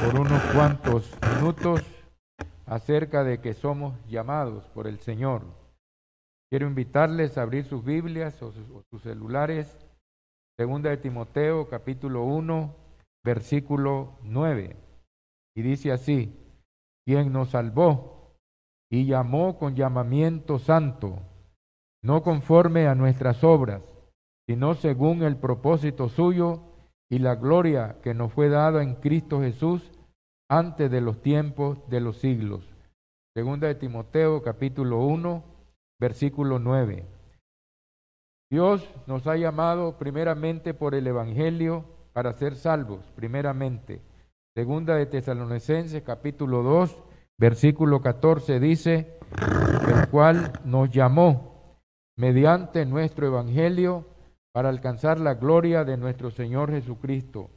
por unos cuantos minutos acerca de que somos llamados por el Señor. Quiero invitarles a abrir sus Biblias o sus, celulares. Segunda de Timoteo, capítulo 1, versículo 9. Y dice así, quien nos salvó y llamó con llamamiento santo, no conforme a nuestras obras, sino según el propósito suyo y la gloria que nos fue dada en Cristo Jesús antes de los tiempos de los siglos. Segunda de Timoteo capítulo 1, versículo 9. Dios nos ha llamado primeramente por el Evangelio para ser salvos, primeramente. Segunda de Tesalonicenses capítulo 2, versículo 14 dice, el cual nos llamó mediante nuestro Evangelio para alcanzar la gloria de nuestro Señor Jesucristo.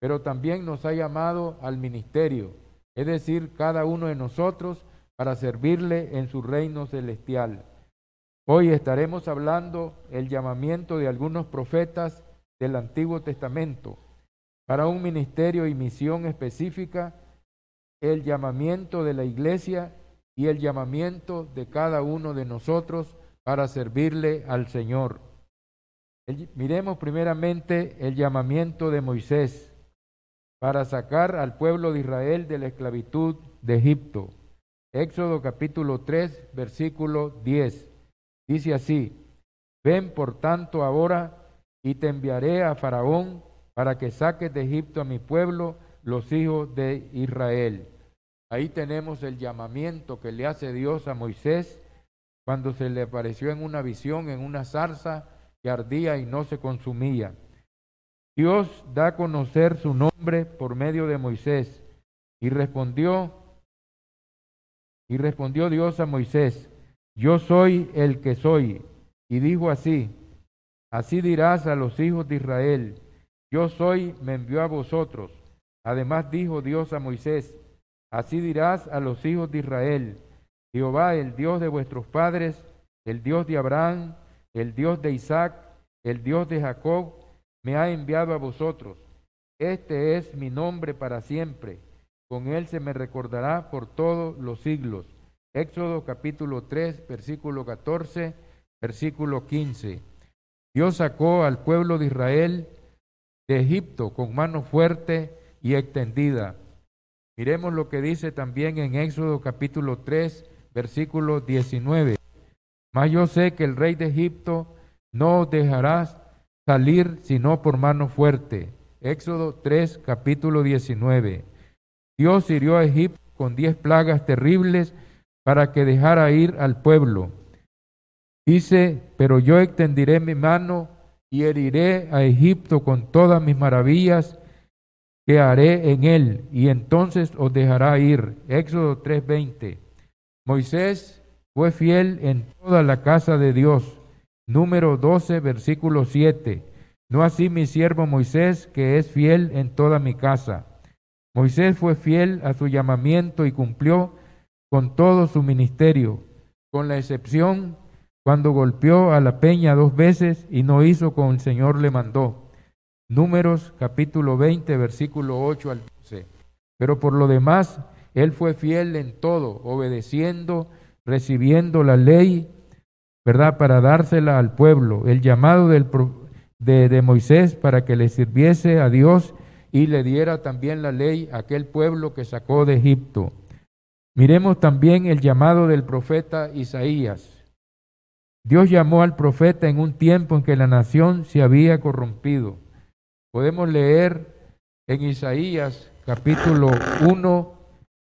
Pero también nos ha llamado al ministerio, es decir, cada uno de nosotros para servirle en su reino celestial. Hoy estaremos hablando el llamamiento de algunos profetas del Antiguo Testamento para un ministerio y misión específica, el llamamiento de la iglesia y el llamamiento de cada uno de nosotros para servirle al Señor miremos primeramente el llamamiento de Moisés para sacar al pueblo de Israel de la esclavitud de Egipto. Éxodo capítulo 3, versículo 10. Dice así, ven por tanto ahora y te enviaré a Faraón para que saques de Egipto a mi pueblo, los hijos de Israel. Ahí tenemos el llamamiento que le hace Dios a Moisés cuando se le apareció en una visión, en una zarza, ardía y no se consumía. Dios da a conocer su nombre por medio de Moisés y respondió y respondió Dios a Moisés, yo soy el que soy. Y dijo así, así dirás a los hijos de Israel, yo soy, me envió a vosotros. Además dijo Dios a Moisés, así dirás a los hijos de Israel, Jehová, el Dios de vuestros padres, el Dios de Abraham, el Dios de Isaac, el Dios de Jacob, me ha enviado a vosotros. Este es mi nombre para siempre. Con él se me recordará por todos los siglos. Éxodo capítulo 3, versículo 14, versículo 15. Dios sacó al pueblo de Israel de Egipto con mano fuerte y extendida. Miremos lo que dice también en Éxodo capítulo 3, versículo 19. Mas yo sé que el rey de Egipto no dejarás salir sino por mano fuerte. Éxodo 3, capítulo 19. Dios hirió a Egipto con diez plagas terribles para que dejara ir al pueblo. Dice, pero yo extendiré mi mano y heriré a Egipto con todas mis maravillas que haré en él, y entonces os dejará ir. Éxodo 3:20. Moisés fue fiel en toda la casa de Dios. Número 12, versículo 7. No así mi siervo Moisés, que es fiel en toda mi casa. Moisés fue fiel a su llamamiento y cumplió con todo su ministerio, con la excepción cuando golpeó a la peña dos veces y no hizo como el Señor le mandó. Números capítulo 20, versículo 8 al 12. Pero por lo demás, él fue fiel en todo, obedeciendo recibiendo la ley, ¿verdad? Para dársela al pueblo, el llamado del, de, de Moisés para que le sirviese a Dios y le diera también la ley a aquel pueblo que sacó de Egipto. Miremos también el llamado del profeta Isaías. Dios llamó al profeta en un tiempo en que la nación se había corrompido. Podemos leer en Isaías capítulo 1,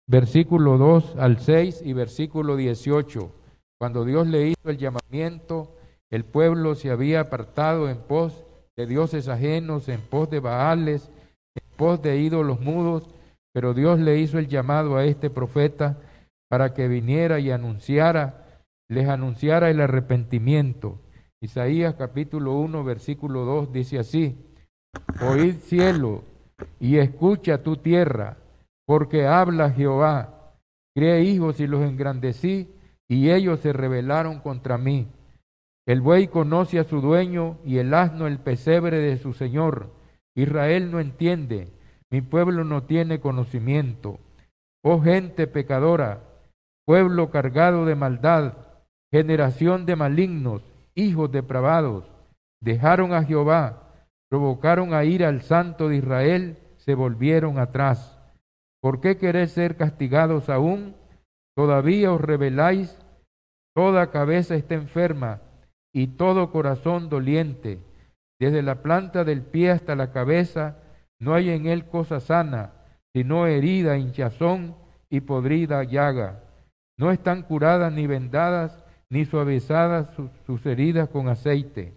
versículo 2 al 6 y versículo 18. Cuando Dios le hizo el llamamiento, el pueblo se había apartado en pos de dioses ajenos, en pos de Baales, en pos de ídolos mudos, pero Dios le hizo el llamado a este profeta para que viniera y anunciara, les anunciara el arrepentimiento. Isaías capítulo 1, versículo 2 dice así, Oíd cielo y escucha tu tierra porque habla Jehová, crié hijos y los engrandecí, y ellos se rebelaron contra mí. El buey conoce a su dueño y el asno el pesebre de su señor. Israel no entiende, mi pueblo no tiene conocimiento. Oh gente pecadora, pueblo cargado de maldad, generación de malignos, hijos depravados, dejaron a Jehová, provocaron a ir al santo de Israel, se volvieron atrás. ¿Por qué queréis ser castigados aún? Todavía os rebeláis, toda cabeza está enferma y todo corazón doliente. Desde la planta del pie hasta la cabeza no hay en él cosa sana, sino herida, hinchazón y podrida llaga. No están curadas ni vendadas ni suavizadas sus, heridas con aceite.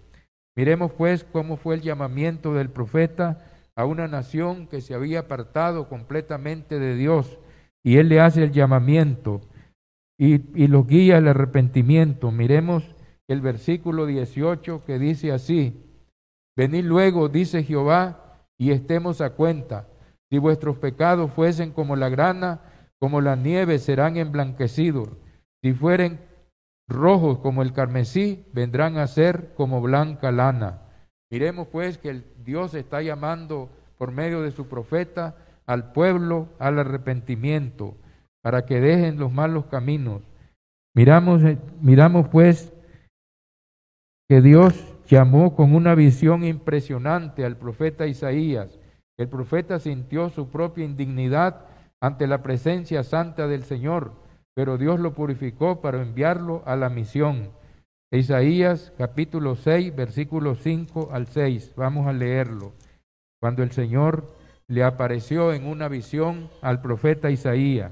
Miremos pues cómo fue el llamamiento del profeta a una nación que se había apartado completamente de Dios y él le hace el llamamiento y, los guía al arrepentimiento. Miremos el versículo 18 que dice así, venid luego, dice Jehová, y estemos a cuenta. Si vuestros pecados fuesen como la grana, como la nieve serán emblanquecidos. Si fueren rojos como el carmesí, vendrán a ser como blanca lana. Miremos pues que el Dios está llamando por medio de su profeta al pueblo al arrepentimiento, para que dejen los malos caminos. Miramos, miramos pues que Dios llamó con una visión impresionante al profeta Isaías. El profeta sintió su propia indignidad ante la presencia santa del Señor, pero Dios lo purificó para enviarlo a la misión. Isaías capítulo 6, versículos 5 al 6. Vamos a leerlo. Cuando el Señor le apareció en una visión al profeta Isaías.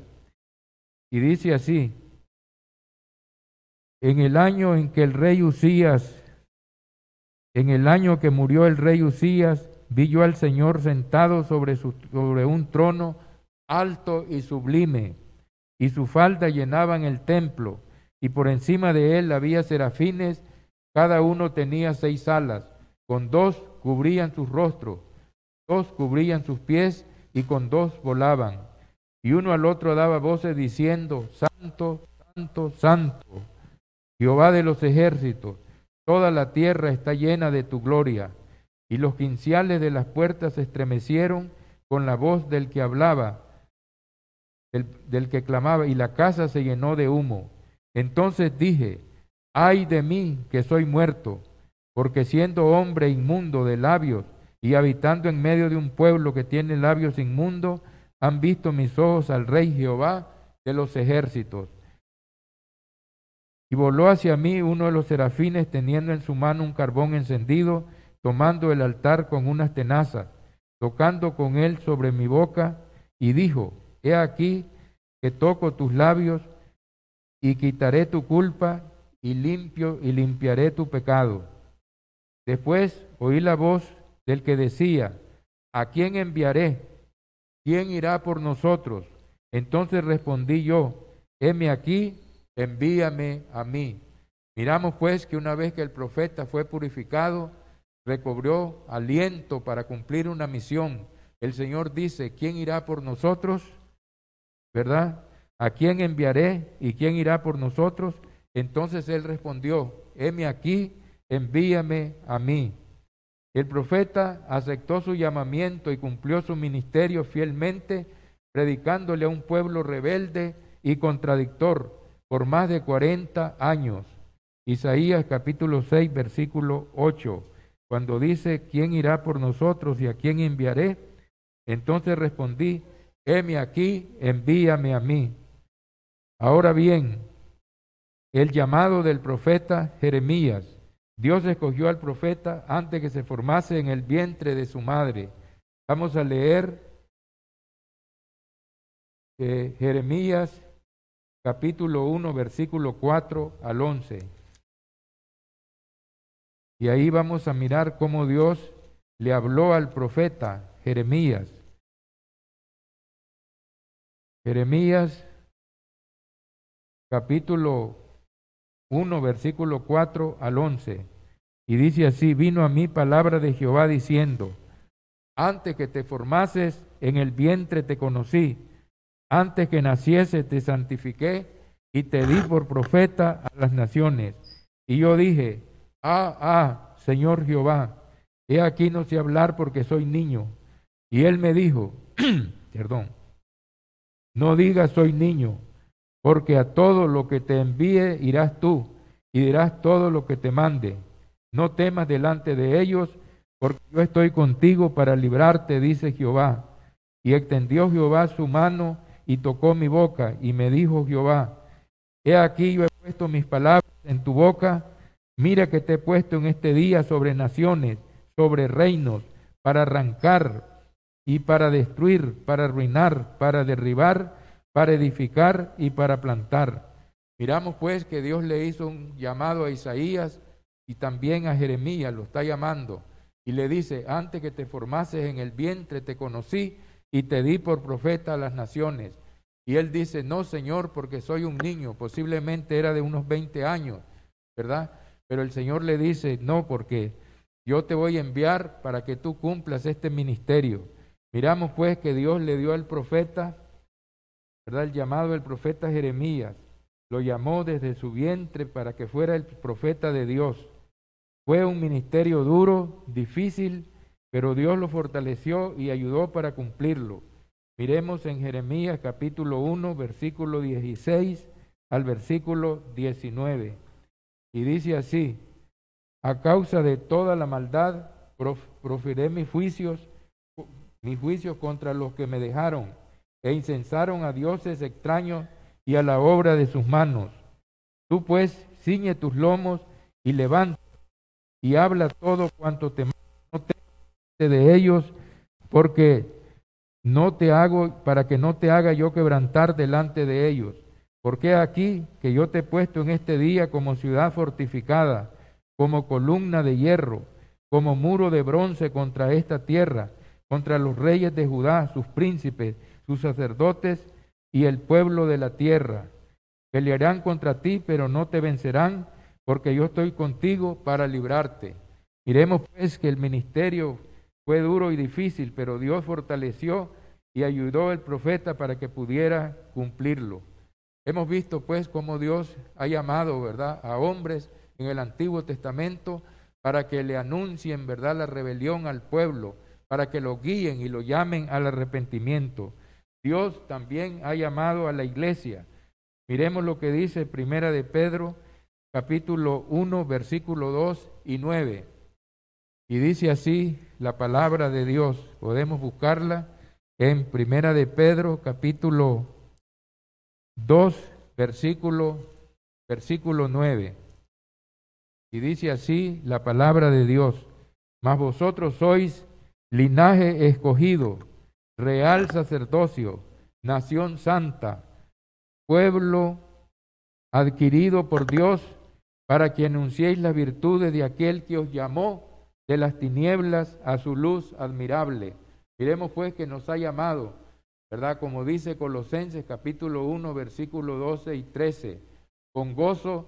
Y dice así, en el año en que el rey Usías en el año que murió el rey Usías, vi yo al Señor sentado sobre, sobre un trono alto y sublime, y su falda llenaban el templo, y por encima de él había serafines, cada uno tenía seis alas, con dos cubrían sus rostros, dos cubrían sus pies, y con dos volaban. Y uno al otro daba voces diciendo, Santo, Santo, Santo, Jehová de los ejércitos Toda la tierra está llena de tu gloria. Y los quinciales de las puertas se estremecieron con la voz del que hablaba, del, que clamaba, y la casa se llenó de humo. Entonces dije, ay de mí que soy muerto, porque siendo hombre inmundo de labios y habitando en medio de un pueblo que tiene labios inmundos, han visto mis ojos al Rey Jehová de los ejércitos. Y voló hacia mí uno de los serafines teniendo en su mano un carbón encendido, tomando el altar con unas tenazas, tocando con él sobre mi boca, y dijo, He aquí que toco tus labios y quitaré tu culpa y limpio y limpiaré tu pecado. Después oí la voz del que decía, ¿a quién enviaré? ¿Quién irá por nosotros? Entonces respondí yo, heme aquí, envíame a mí. Miramos pues que una vez que el profeta fue purificado, recobró aliento para cumplir una misión. El Señor dice, ¿quién irá por nosotros? ¿Verdad? ¿A quién enviaré y quién irá por nosotros? Entonces él respondió, heme aquí, envíame a mí. El profeta aceptó su llamamiento y cumplió su ministerio fielmente, predicándole a un pueblo rebelde y contradictor por más de 40 años. Isaías capítulo 6, versículo 8, cuando dice, ¿quién irá por nosotros y a quién enviaré? Entonces respondí, heme aquí, envíame a mí. Ahora bien, el llamado del profeta Jeremías. Dios escogió al profeta antes que se formase en el vientre de su madre. Vamos a leer eh, Jeremías capítulo 1, versículo 4 al 11. Y ahí vamos a mirar cómo Dios le habló al profeta Jeremías. Jeremías capítulo 1, versículo 4 al 11. Y dice así, vino a mí palabra de Jehová diciendo, antes que te formases en el vientre te conocí antes que naciese te santifiqué y te di por profeta a las naciones. Y yo dije, ah, ah, Señor Jehová, he aquí no sé hablar porque soy niño. Y él me dijo, perdón, no digas soy niño, porque a todo lo que te envíe irás tú y dirás todo lo que te mande. No temas delante de ellos, porque yo estoy contigo para librarte, dice Jehová. Y extendió Jehová su mano y tocó mi boca, y me dijo Jehová, he aquí yo he puesto mis palabras en tu boca, mira que te he puesto en este día sobre naciones, sobre reinos, para arrancar y para destruir, para arruinar, para derribar, para edificar y para plantar. Miramos pues que Dios le hizo un llamado a Isaías y también a Jeremías, lo está llamando, y le dice, antes que te formases en el vientre te conocí y te di por profeta a las naciones. Y él dice, no, Señor, porque soy un niño, posiblemente era de unos 20 años, ¿verdad? Pero el Señor le dice, no, porque yo te voy a enviar para que tú cumplas este ministerio. Miramos pues que Dios le dio al profeta, El llamado del profeta Jeremías. Lo llamó desde su vientre para que fuera el profeta de Dios. Fue un ministerio duro, difícil, pero Dios lo fortaleció y ayudó para cumplirlo. Miremos en Jeremías capítulo 1, versículo 16 al versículo 19. Y dice así, a causa de toda la maldad, profiré mis juicios, mis juicios contra los que me dejaron e incensaron a dioses extraños y a la obra de sus manos. Tú pues ciñe tus lomos y levanta y habla todo cuanto te no te de ellos, porque no te hago para que no te haga yo quebrantar delante de ellos. Porque aquí que yo te he puesto en este día como ciudad fortificada, como columna de hierro, como muro de bronce contra esta tierra, contra los reyes de Judá, sus príncipes, sus sacerdotes y el pueblo de la tierra. Pelearán contra ti, pero no te vencerán, porque yo estoy contigo para librarte. Miremos pues que el ministerio fue duro y difícil, pero Dios fortaleció y ayudó al profeta para que pudiera cumplirlo. Hemos visto pues cómo Dios ha llamado, ¿verdad?, a hombres en el Antiguo Testamento para que le anuncien, ¿verdad?, la rebelión al pueblo, para que lo guíen y lo llamen al arrepentimiento. Dios también ha llamado a la iglesia. Miremos lo que dice Primera de Pedro, capítulo 1, versículo 2 y 9. Y dice así la palabra de Dios. Podemos buscarla en Primera de Pedro, capítulo 2, versículo, versículo 9. Y dice así la palabra de Dios, mas vosotros sois linaje escogido, real sacerdocio, nación santa, pueblo adquirido por Dios, para que anunciéis las virtudes de aquel que os llamó de las tinieblas a su luz admirable. Miremos pues que nos ha llamado, ¿verdad? Como dice Colosenses capítulo 1, versículo 12 y 13, con gozo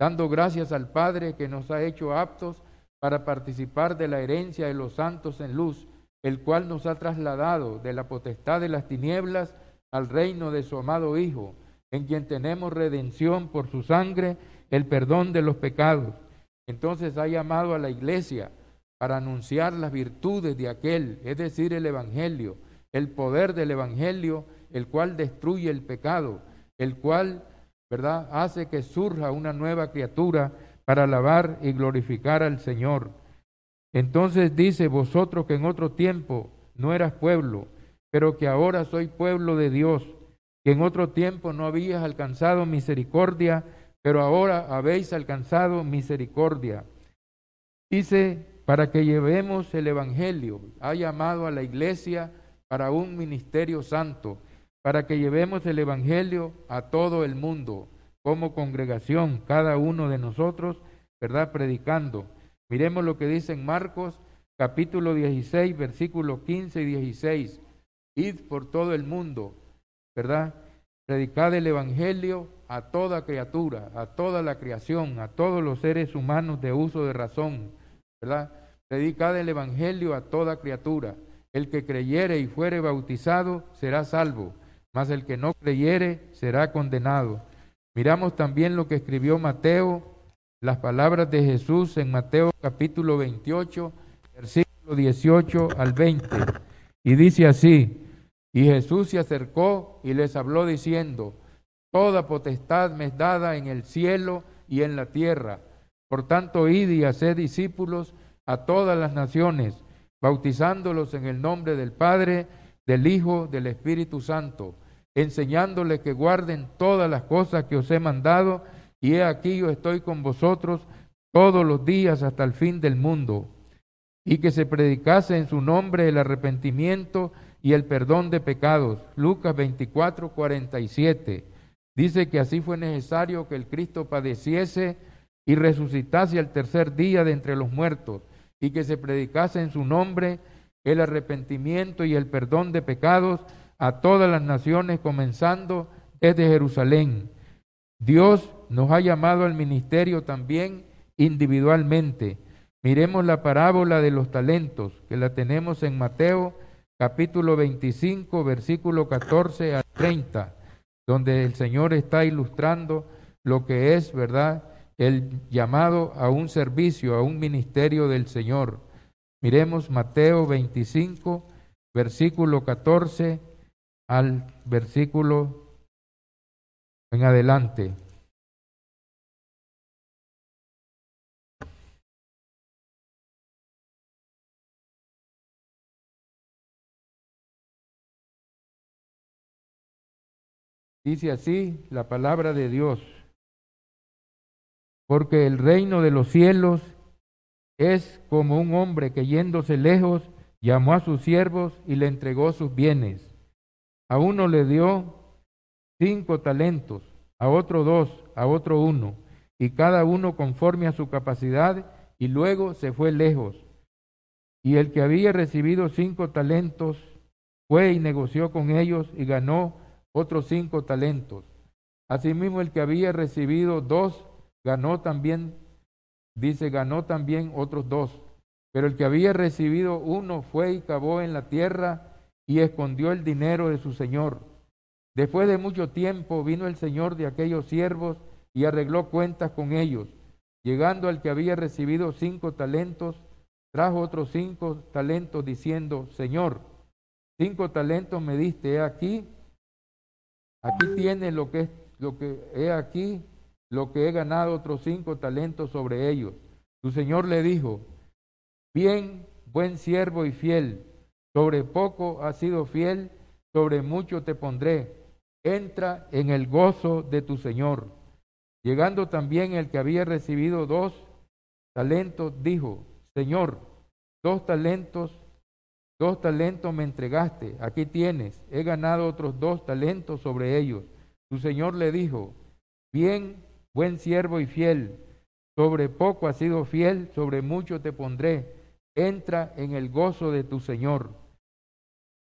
dando gracias al Padre que nos ha hecho aptos para participar de la herencia de los santos en luz, el cual nos ha trasladado de la potestad de las tinieblas al reino de su amado Hijo, en quien tenemos redención por su sangre, el perdón de los pecados. Entonces ha llamado a la iglesia para anunciar las virtudes de aquel, es decir, el Evangelio, el poder del Evangelio, el cual destruye el pecado, el cual ¿verdad? Hace que surja una nueva criatura para alabar y glorificar al Señor. Entonces dice, vosotros que en otro tiempo no eras pueblo, pero que ahora soy pueblo de Dios, que en otro tiempo no habías alcanzado misericordia, pero ahora habéis alcanzado misericordia. Dice, para que llevemos el Evangelio, ha llamado a la iglesia para un ministerio santo para que llevemos el Evangelio a todo el mundo, como congregación, cada uno de nosotros, ¿verdad? Predicando. Miremos lo que dice en Marcos capítulo 16, versículos 15 y 16. Id por todo el mundo, ¿verdad? Predicad el Evangelio a toda criatura, a toda la creación, a todos los seres humanos de uso de razón, ¿verdad? Predicad el Evangelio a toda criatura. El que creyere y fuere bautizado será salvo mas el que no creyere será condenado. Miramos también lo que escribió Mateo, las palabras de Jesús en Mateo capítulo 28, versículo 18 al 20. Y dice así, Y Jesús se acercó y les habló diciendo, Toda potestad me es dada en el cielo y en la tierra. Por tanto, id y haced discípulos a todas las naciones, bautizándolos en el nombre del Padre, del Hijo, del Espíritu Santo, enseñándoles que guarden todas las cosas que os he mandado, y he aquí yo estoy con vosotros todos los días hasta el fin del mundo, y que se predicase en su nombre el arrepentimiento y el perdón de pecados. Lucas 24, 47. Dice que así fue necesario que el Cristo padeciese y resucitase al tercer día de entre los muertos, y que se predicase en su nombre el arrepentimiento y el perdón de pecados a todas las naciones, comenzando desde Jerusalén. Dios nos ha llamado al ministerio también individualmente. Miremos la parábola de los talentos, que la tenemos en Mateo capítulo 25, versículo 14 a 30, donde el Señor está ilustrando lo que es, ¿verdad?, el llamado a un servicio, a un ministerio del Señor. Miremos Mateo 25, versículo 14 al versículo en adelante. Dice así la palabra de Dios, porque el reino de los cielos es como un hombre que yéndose lejos llamó a sus siervos y le entregó sus bienes. A uno le dio cinco talentos, a otro dos, a otro uno, y cada uno conforme a su capacidad, y luego se fue lejos. Y el que había recibido cinco talentos fue y negoció con ellos y ganó otros cinco talentos. Asimismo, el que había recibido dos, ganó también, dice, ganó también otros dos. Pero el que había recibido uno fue y cavó en la tierra y escondió el dinero de su señor. Después de mucho tiempo vino el señor de aquellos siervos y arregló cuentas con ellos. Llegando al que había recibido cinco talentos, trajo otros cinco talentos diciendo, Señor, cinco talentos me diste aquí, Aquí tiene lo que, lo que he aquí, lo que he ganado otros cinco talentos sobre ellos. Su señor le dijo, bien, buen siervo y fiel, sobre poco has sido fiel, sobre mucho te pondré. Entra en el gozo de tu señor. Llegando también el que había recibido dos talentos, dijo, Señor, dos talentos Dos talentos me entregaste, aquí tienes, he ganado otros dos talentos sobre ellos. Su señor le dijo, bien, buen siervo y fiel, sobre poco has sido fiel, sobre mucho te pondré, entra en el gozo de tu señor.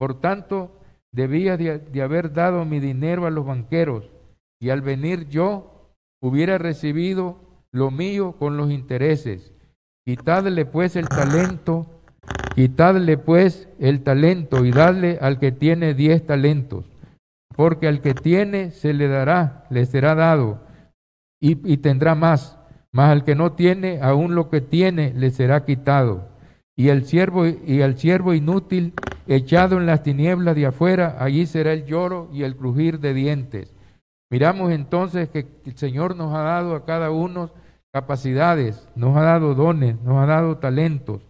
Por tanto, debías de, de haber dado mi dinero a los banqueros, y al venir yo hubiera recibido lo mío con los intereses. Quitadle pues el talento Quitadle pues el talento y dadle al que tiene diez talentos, porque al que tiene se le dará, le será dado y, y tendrá más, mas al que no tiene, aún lo que tiene le será quitado. Y el siervo y al siervo inútil echado en las tinieblas de afuera, allí será el lloro y el crujir de dientes. Miramos entonces que el Señor nos ha dado a cada uno capacidades, nos ha dado dones, nos ha dado talentos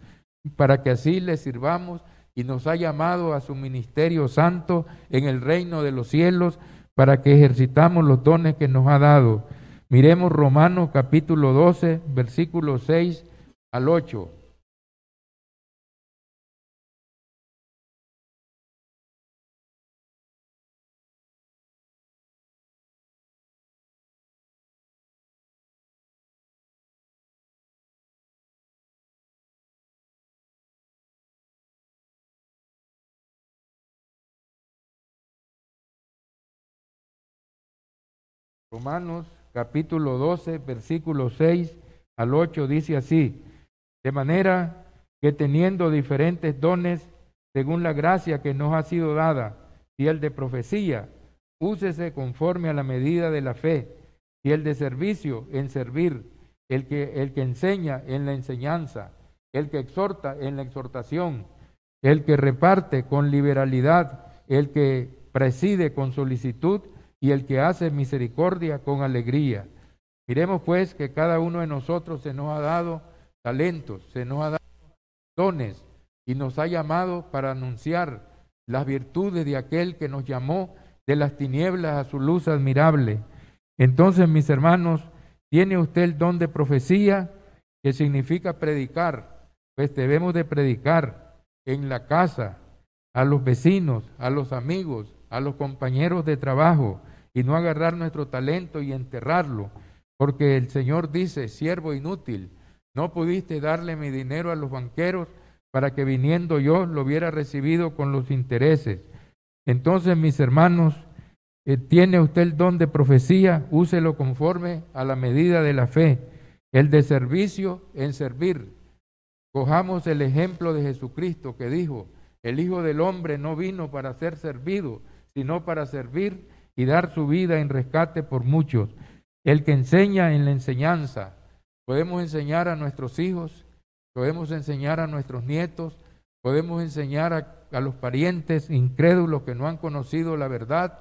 para que así le sirvamos y nos ha llamado a su ministerio santo en el reino de los cielos para que ejercitamos los dones que nos ha dado. Miremos Romanos capítulo 12, versículo 6 al 8. Romanos capítulo 12, versículo 6 al 8 dice así, de manera que teniendo diferentes dones según la gracia que nos ha sido dada, y el de profecía, úsese conforme a la medida de la fe, y el de servicio en servir, el que, el que enseña en la enseñanza, el que exhorta en la exhortación, el que reparte con liberalidad, el que preside con solicitud y el que hace misericordia con alegría. Miremos pues que cada uno de nosotros se nos ha dado talentos, se nos ha dado dones y nos ha llamado para anunciar las virtudes de aquel que nos llamó de las tinieblas a su luz admirable. Entonces, mis hermanos, tiene usted el don de profecía, que significa predicar, pues debemos de predicar en la casa, a los vecinos, a los amigos, a los compañeros de trabajo, y no agarrar nuestro talento y enterrarlo, porque el Señor dice, siervo inútil, no pudiste darle mi dinero a los banqueros para que viniendo yo lo hubiera recibido con los intereses. Entonces, mis hermanos, eh, tiene usted el don de profecía, úselo conforme a la medida de la fe, el de servicio en servir. Cojamos el ejemplo de Jesucristo que dijo, el Hijo del Hombre no vino para ser servido, sino para servir y dar su vida en rescate por muchos. El que enseña en la enseñanza. Podemos enseñar a nuestros hijos, podemos enseñar a nuestros nietos, podemos enseñar a, los parientes incrédulos que no han conocido la verdad,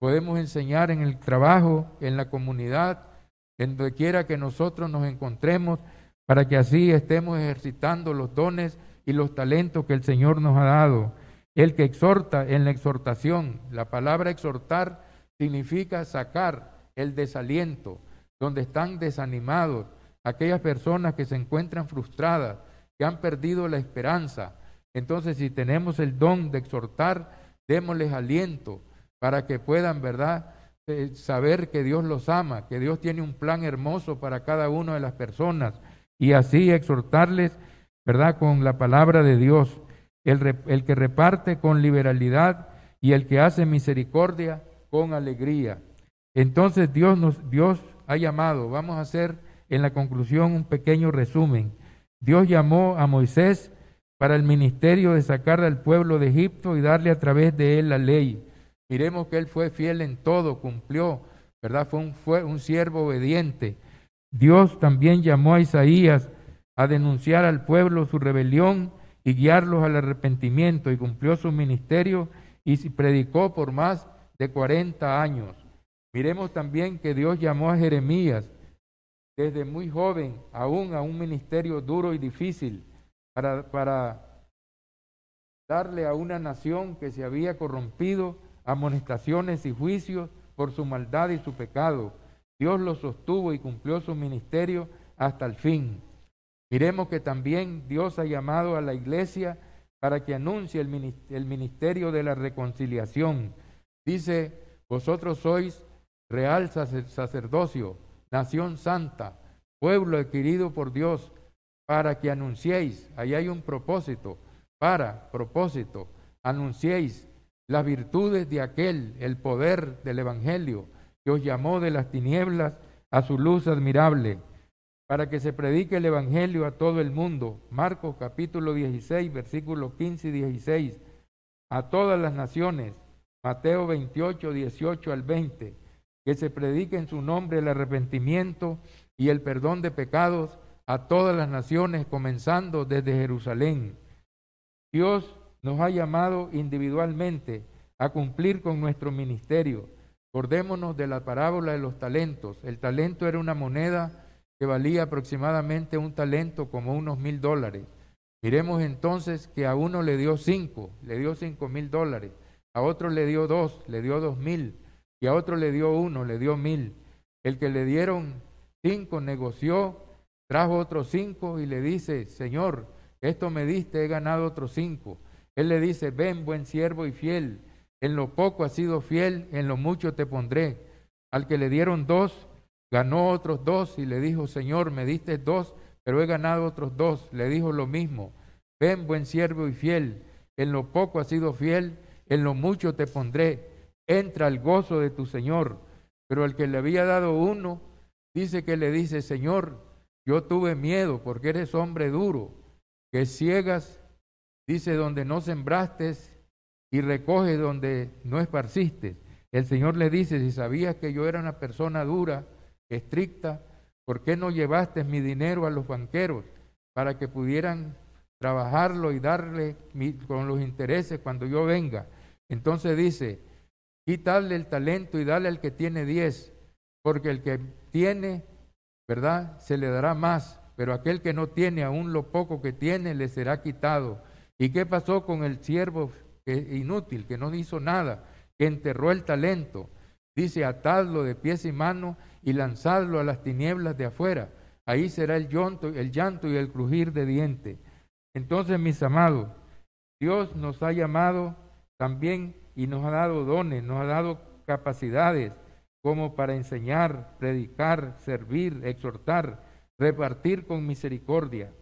podemos enseñar en el trabajo, en la comunidad, en donde quiera que nosotros nos encontremos, para que así estemos ejercitando los dones y los talentos que el Señor nos ha dado. El que exhorta en la exhortación, la palabra exhortar significa sacar el desaliento, donde están desanimados, aquellas personas que se encuentran frustradas, que han perdido la esperanza. Entonces, si tenemos el don de exhortar, démosles aliento para que puedan, ¿verdad?, eh, saber que Dios los ama, que Dios tiene un plan hermoso para cada una de las personas y así exhortarles, ¿verdad?, con la palabra de Dios. El, el que reparte con liberalidad y el que hace misericordia con alegría. Entonces Dios nos Dios ha llamado, vamos a hacer en la conclusión un pequeño resumen. Dios llamó a Moisés para el ministerio de sacar al pueblo de Egipto y darle a través de él la ley. Miremos que él fue fiel en todo, cumplió, ¿verdad? Fue un, fue un siervo obediente. Dios también llamó a Isaías a denunciar al pueblo su rebelión y guiarlos al arrepentimiento y cumplió su ministerio y predicó por más de 40 años. Miremos también que Dios llamó a Jeremías desde muy joven aún a un ministerio duro y difícil para, para darle a una nación que se había corrompido amonestaciones y juicios por su maldad y su pecado. Dios lo sostuvo y cumplió su ministerio hasta el fin. Miremos que también Dios ha llamado a la iglesia para que anuncie el ministerio de la reconciliación Dice, vosotros sois real sacerdocio, nación santa, pueblo adquirido por Dios, para que anunciéis, ahí hay un propósito, para propósito, anunciéis las virtudes de aquel, el poder del Evangelio, que os llamó de las tinieblas a su luz admirable, para que se predique el Evangelio a todo el mundo. Marcos capítulo 16, versículos 15 y 16, a todas las naciones Mateo 28, 18 al 20, que se predique en su nombre el arrepentimiento y el perdón de pecados a todas las naciones, comenzando desde Jerusalén. Dios nos ha llamado individualmente a cumplir con nuestro ministerio. Acordémonos de la parábola de los talentos. El talento era una moneda que valía aproximadamente un talento como unos mil dólares. Miremos entonces que a uno le dio cinco, le dio cinco mil dólares a otro le dio dos, le dio dos mil, y a otro le dio uno, le dio mil. El que le dieron cinco negoció, trajo otros cinco y le dice, Señor, esto me diste, he ganado otros cinco. Él le dice, ven, buen siervo y fiel, en lo poco has sido fiel, en lo mucho te pondré. Al que le dieron dos, ganó otros dos y le dijo, Señor, me diste dos, pero he ganado otros dos. Le dijo lo mismo, ven, buen siervo y fiel, en lo poco has sido fiel, en lo mucho te pondré, entra al gozo de tu Señor. Pero el que le había dado uno, dice que le dice, Señor, yo tuve miedo porque eres hombre duro, que ciegas, dice, donde no sembraste y recoges donde no esparciste. El Señor le dice, si sabías que yo era una persona dura, estricta, ¿por qué no llevaste mi dinero a los banqueros para que pudieran trabajarlo y darle con los intereses cuando yo venga? Entonces dice, quitarle el talento y dale al que tiene diez, porque el que tiene, ¿verdad? Se le dará más, pero aquel que no tiene, aún lo poco que tiene, le será quitado. ¿Y qué pasó con el siervo inútil, que no hizo nada, que enterró el talento? Dice, atadlo de pies y manos y lanzadlo a las tinieblas de afuera. Ahí será el llanto, el llanto y el crujir de dientes. Entonces, mis amados, Dios nos ha llamado también y nos ha dado dones, nos ha dado capacidades como para enseñar, predicar, servir, exhortar, repartir con misericordia.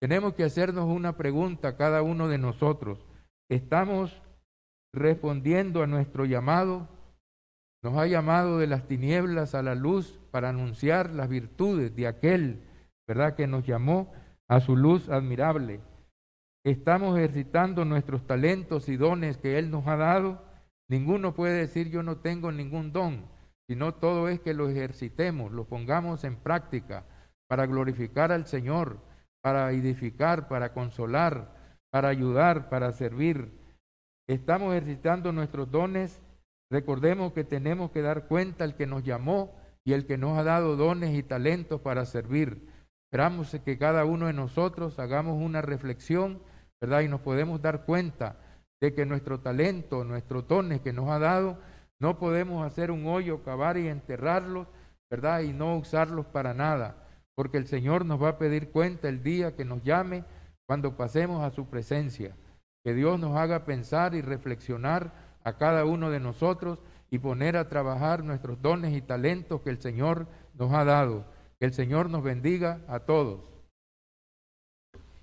Tenemos que hacernos una pregunta cada uno de nosotros. ¿Estamos respondiendo a nuestro llamado? Nos ha llamado de las tinieblas a la luz para anunciar las virtudes de aquel, ¿verdad?, que nos llamó a su luz admirable. Estamos ejercitando nuestros talentos y dones que Él nos ha dado. Ninguno puede decir yo no tengo ningún don, sino todo es que lo ejercitemos, lo pongamos en práctica para glorificar al Señor, para edificar, para consolar, para ayudar, para servir. Estamos ejercitando nuestros dones. Recordemos que tenemos que dar cuenta al que nos llamó y el que nos ha dado dones y talentos para servir. Esperamos que cada uno de nosotros hagamos una reflexión ¿verdad? Y nos podemos dar cuenta de que nuestro talento, nuestros dones que nos ha dado, no podemos hacer un hoyo, cavar y enterrarlos, ¿verdad? Y no usarlos para nada, porque el Señor nos va a pedir cuenta el día que nos llame cuando pasemos a su presencia. Que Dios nos haga pensar y reflexionar a cada uno de nosotros y poner a trabajar nuestros dones y talentos que el Señor nos ha dado. Que el Señor nos bendiga a todos.